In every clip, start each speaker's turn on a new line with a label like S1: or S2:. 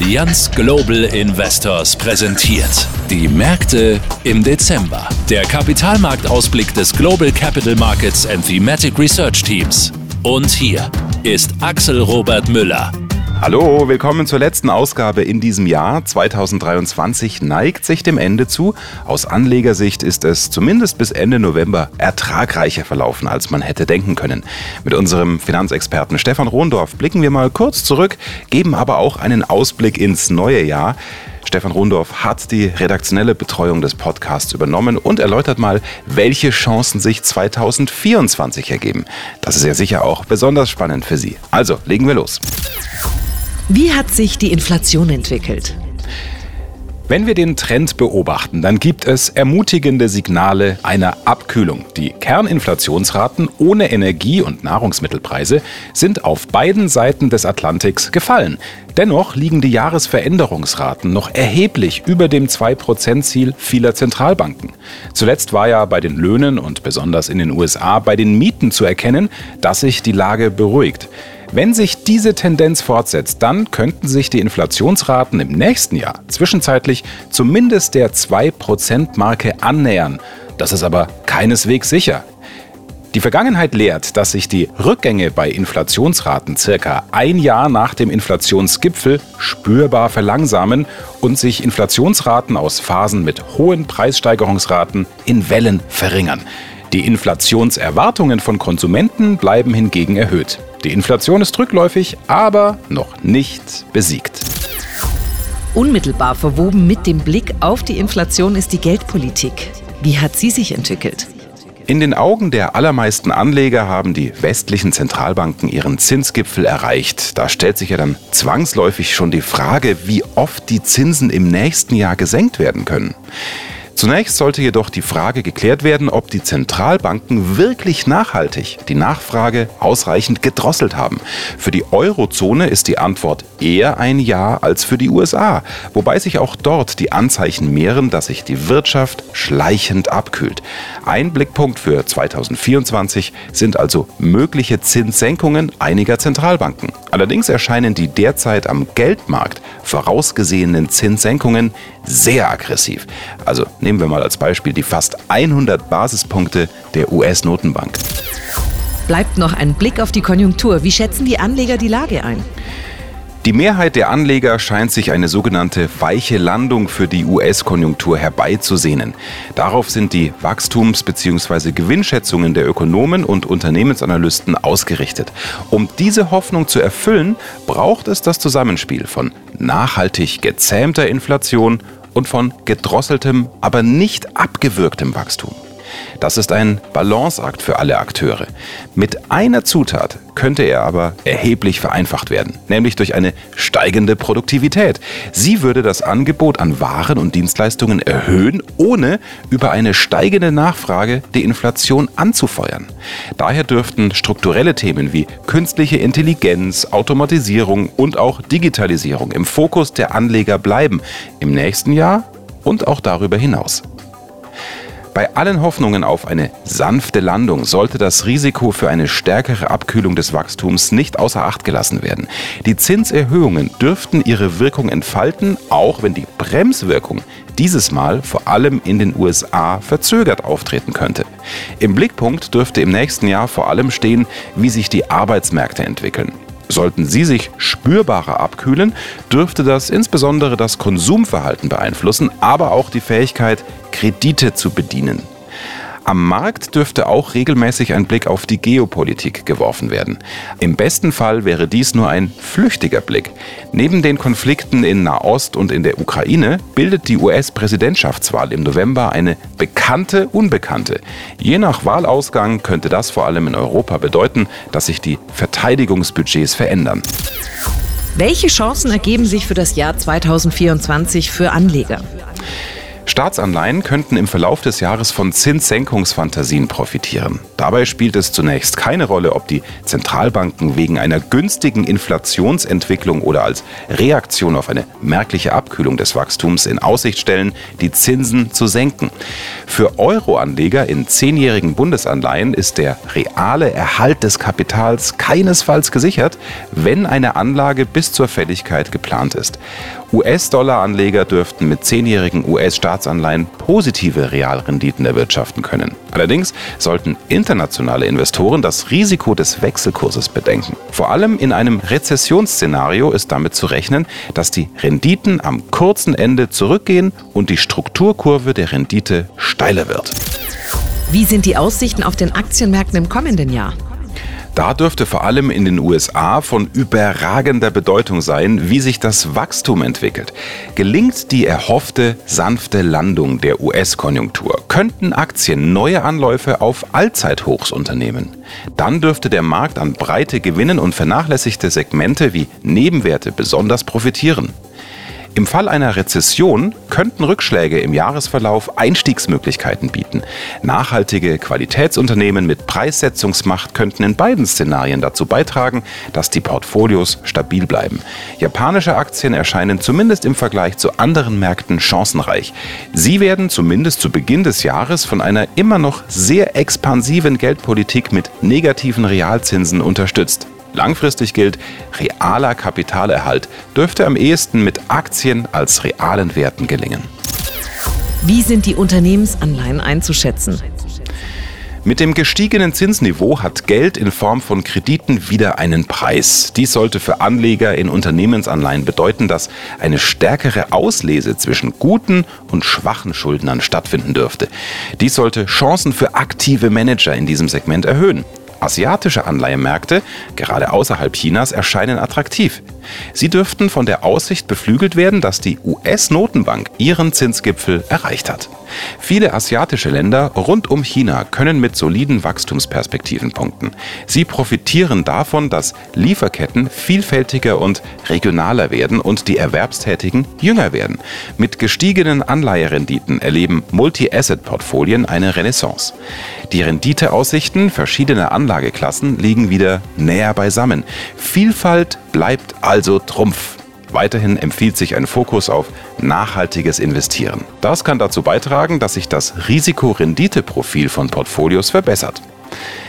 S1: Allianz Global Investors präsentiert. Die Märkte im Dezember. Der Kapitalmarktausblick des Global Capital Markets and Thematic Research Teams. Und hier ist Axel Robert Müller.
S2: Hallo, willkommen zur letzten Ausgabe in diesem Jahr. 2023 neigt sich dem Ende zu. Aus Anlegersicht ist es zumindest bis Ende November ertragreicher verlaufen, als man hätte denken können. Mit unserem Finanzexperten Stefan Rohndorf blicken wir mal kurz zurück, geben aber auch einen Ausblick ins neue Jahr. Stefan Rundorf hat die redaktionelle Betreuung des Podcasts übernommen und erläutert mal, welche Chancen sich 2024 ergeben. Das ist ja sicher auch besonders spannend für Sie. Also, legen wir los.
S3: Wie hat sich die Inflation entwickelt?
S2: Wenn wir den Trend beobachten, dann gibt es ermutigende Signale einer Abkühlung. Die Kerninflationsraten ohne Energie- und Nahrungsmittelpreise sind auf beiden Seiten des Atlantiks gefallen. Dennoch liegen die Jahresveränderungsraten noch erheblich über dem 2%-Ziel vieler Zentralbanken. Zuletzt war ja bei den Löhnen und besonders in den USA bei den Mieten zu erkennen, dass sich die Lage beruhigt. Wenn sich diese Tendenz fortsetzt, dann könnten sich die Inflationsraten im nächsten Jahr zwischenzeitlich zumindest der 2%-Marke annähern. Das ist aber keineswegs sicher. Die Vergangenheit lehrt, dass sich die Rückgänge bei Inflationsraten circa ein Jahr nach dem Inflationsgipfel spürbar verlangsamen und sich Inflationsraten aus Phasen mit hohen Preissteigerungsraten in Wellen verringern. Die Inflationserwartungen von Konsumenten bleiben hingegen erhöht. Die Inflation ist rückläufig, aber noch nicht besiegt.
S3: Unmittelbar verwoben mit dem Blick auf die Inflation ist die Geldpolitik. Wie hat sie sich entwickelt?
S2: In den Augen der allermeisten Anleger haben die westlichen Zentralbanken ihren Zinsgipfel erreicht. Da stellt sich ja dann zwangsläufig schon die Frage, wie oft die Zinsen im nächsten Jahr gesenkt werden können. Zunächst sollte jedoch die Frage geklärt werden, ob die Zentralbanken wirklich nachhaltig die Nachfrage ausreichend gedrosselt haben. Für die Eurozone ist die Antwort eher ein Ja als für die USA, wobei sich auch dort die Anzeichen mehren, dass sich die Wirtschaft schleichend abkühlt. Ein Blickpunkt für 2024 sind also mögliche Zinssenkungen einiger Zentralbanken. Allerdings erscheinen die derzeit am Geldmarkt vorausgesehenen Zinssenkungen sehr aggressiv. Also nehmen wir mal als Beispiel die fast 100 Basispunkte der US-Notenbank.
S3: Bleibt noch ein Blick auf die Konjunktur. Wie schätzen die Anleger die Lage ein?
S2: Die Mehrheit der Anleger scheint sich eine sogenannte weiche Landung für die US-Konjunktur herbeizusehnen. Darauf sind die Wachstums- bzw. Gewinnschätzungen der Ökonomen und Unternehmensanalysten ausgerichtet. Um diese Hoffnung zu erfüllen, braucht es das Zusammenspiel von nachhaltig gezähmter Inflation und von gedrosseltem, aber nicht abgewürgtem Wachstum. Das ist ein Balanceakt für alle Akteure. Mit einer Zutat könnte er aber erheblich vereinfacht werden, nämlich durch eine steigende Produktivität. Sie würde das Angebot an Waren und Dienstleistungen erhöhen, ohne über eine steigende Nachfrage die Inflation anzufeuern. Daher dürften strukturelle Themen wie künstliche Intelligenz, Automatisierung und auch Digitalisierung im Fokus der Anleger bleiben, im nächsten Jahr und auch darüber hinaus. Bei allen Hoffnungen auf eine sanfte Landung sollte das Risiko für eine stärkere Abkühlung des Wachstums nicht außer Acht gelassen werden. Die Zinserhöhungen dürften ihre Wirkung entfalten, auch wenn die Bremswirkung dieses Mal vor allem in den USA verzögert auftreten könnte. Im Blickpunkt dürfte im nächsten Jahr vor allem stehen, wie sich die Arbeitsmärkte entwickeln. Sollten sie sich spürbarer abkühlen, dürfte das insbesondere das Konsumverhalten beeinflussen, aber auch die Fähigkeit, Kredite zu bedienen. Am Markt dürfte auch regelmäßig ein Blick auf die Geopolitik geworfen werden. Im besten Fall wäre dies nur ein flüchtiger Blick. Neben den Konflikten in Nahost und in der Ukraine bildet die US-Präsidentschaftswahl im November eine bekannte Unbekannte. Je nach Wahlausgang könnte das vor allem in Europa bedeuten, dass sich die Verteidigungsbudgets verändern.
S3: Welche Chancen ergeben sich für das Jahr 2024 für Anleger?
S2: Staatsanleihen könnten im Verlauf des Jahres von Zinssenkungsfantasien profitieren. Dabei spielt es zunächst keine Rolle, ob die Zentralbanken wegen einer günstigen Inflationsentwicklung oder als Reaktion auf eine merkliche Abkühlung des Wachstums in Aussicht stellen, die Zinsen zu senken. Für Euroanleger in zehnjährigen Bundesanleihen ist der reale Erhalt des Kapitals keinesfalls gesichert, wenn eine Anlage bis zur Fälligkeit geplant ist. US-Dollar-Anleger dürften mit zehnjährigen US-Staatsanleihen positive Realrenditen erwirtschaften können. Allerdings sollten internationale Investoren das Risiko des Wechselkurses bedenken. Vor allem in einem Rezessionsszenario ist damit zu rechnen, dass die Renditen am kurzen Ende zurückgehen und die Strukturkurve der Rendite steiler wird.
S3: Wie sind die Aussichten auf den Aktienmärkten im kommenden Jahr?
S2: Da dürfte vor allem in den USA von überragender Bedeutung sein, wie sich das Wachstum entwickelt. Gelingt die erhoffte sanfte Landung der US-Konjunktur, könnten Aktien neue Anläufe auf Allzeithochs unternehmen. Dann dürfte der Markt an breite Gewinnen und vernachlässigte Segmente wie Nebenwerte besonders profitieren. Im Fall einer Rezession könnten Rückschläge im Jahresverlauf Einstiegsmöglichkeiten bieten. Nachhaltige Qualitätsunternehmen mit Preissetzungsmacht könnten in beiden Szenarien dazu beitragen, dass die Portfolios stabil bleiben. Japanische Aktien erscheinen zumindest im Vergleich zu anderen Märkten chancenreich. Sie werden zumindest zu Beginn des Jahres von einer immer noch sehr expansiven Geldpolitik mit negativen Realzinsen unterstützt. Langfristig gilt, realer Kapitalerhalt dürfte am ehesten mit Aktien als realen Werten gelingen.
S3: Wie sind die Unternehmensanleihen einzuschätzen?
S2: Mit dem gestiegenen Zinsniveau hat Geld in Form von Krediten wieder einen Preis. Dies sollte für Anleger in Unternehmensanleihen bedeuten, dass eine stärkere Auslese zwischen guten und schwachen Schuldnern stattfinden dürfte. Dies sollte Chancen für aktive Manager in diesem Segment erhöhen. Asiatische Anleihemärkte, gerade außerhalb Chinas, erscheinen attraktiv. Sie dürften von der Aussicht beflügelt werden, dass die US-Notenbank ihren Zinsgipfel erreicht hat. Viele asiatische Länder rund um China können mit soliden Wachstumsperspektiven punkten. Sie profitieren davon, dass Lieferketten vielfältiger und regionaler werden und die Erwerbstätigen jünger werden. Mit gestiegenen Anleiherenditen erleben Multi-Asset-Portfolien eine Renaissance. Die Renditeaussichten verschiedener Anlageklassen liegen wieder näher beisammen. Vielfalt bleibt also Trumpf. Weiterhin empfiehlt sich ein Fokus auf nachhaltiges Investieren. Das kann dazu beitragen, dass sich das Risiko-Rendite-Profil von Portfolios verbessert.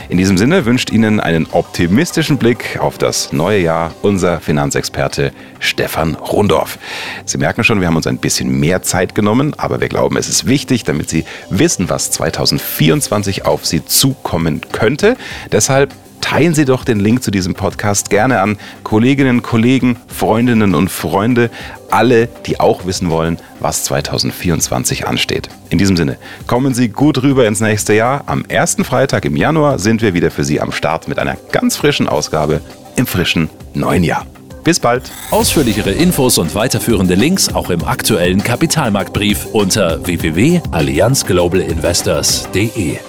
S2: In diesem Sinne wünscht Ihnen einen optimistischen Blick auf das neue Jahr unser Finanzexperte Stefan Rundorf. Sie merken schon, wir haben uns ein bisschen mehr Zeit genommen, aber wir glauben, es ist wichtig, damit Sie wissen, was 2024 auf Sie zukommen könnte. Deshalb teilen Sie doch den Link zu diesem Podcast gerne an Kolleginnen, Kollegen, Freundinnen und Freunde, alle, die auch wissen wollen, was 2024 ansteht. In diesem Sinne, kommen Sie gut rüber ins nächste Jahr. Am ersten Freitag im Januar sind wir wieder für Sie am Start mit einer ganz frischen Ausgabe im frischen neuen Jahr. Bis bald.
S1: Ausführlichere Infos und weiterführende Links auch im aktuellen Kapitalmarktbrief unter www.allianzglobalinvestors.de.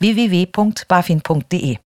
S3: www.bafin.de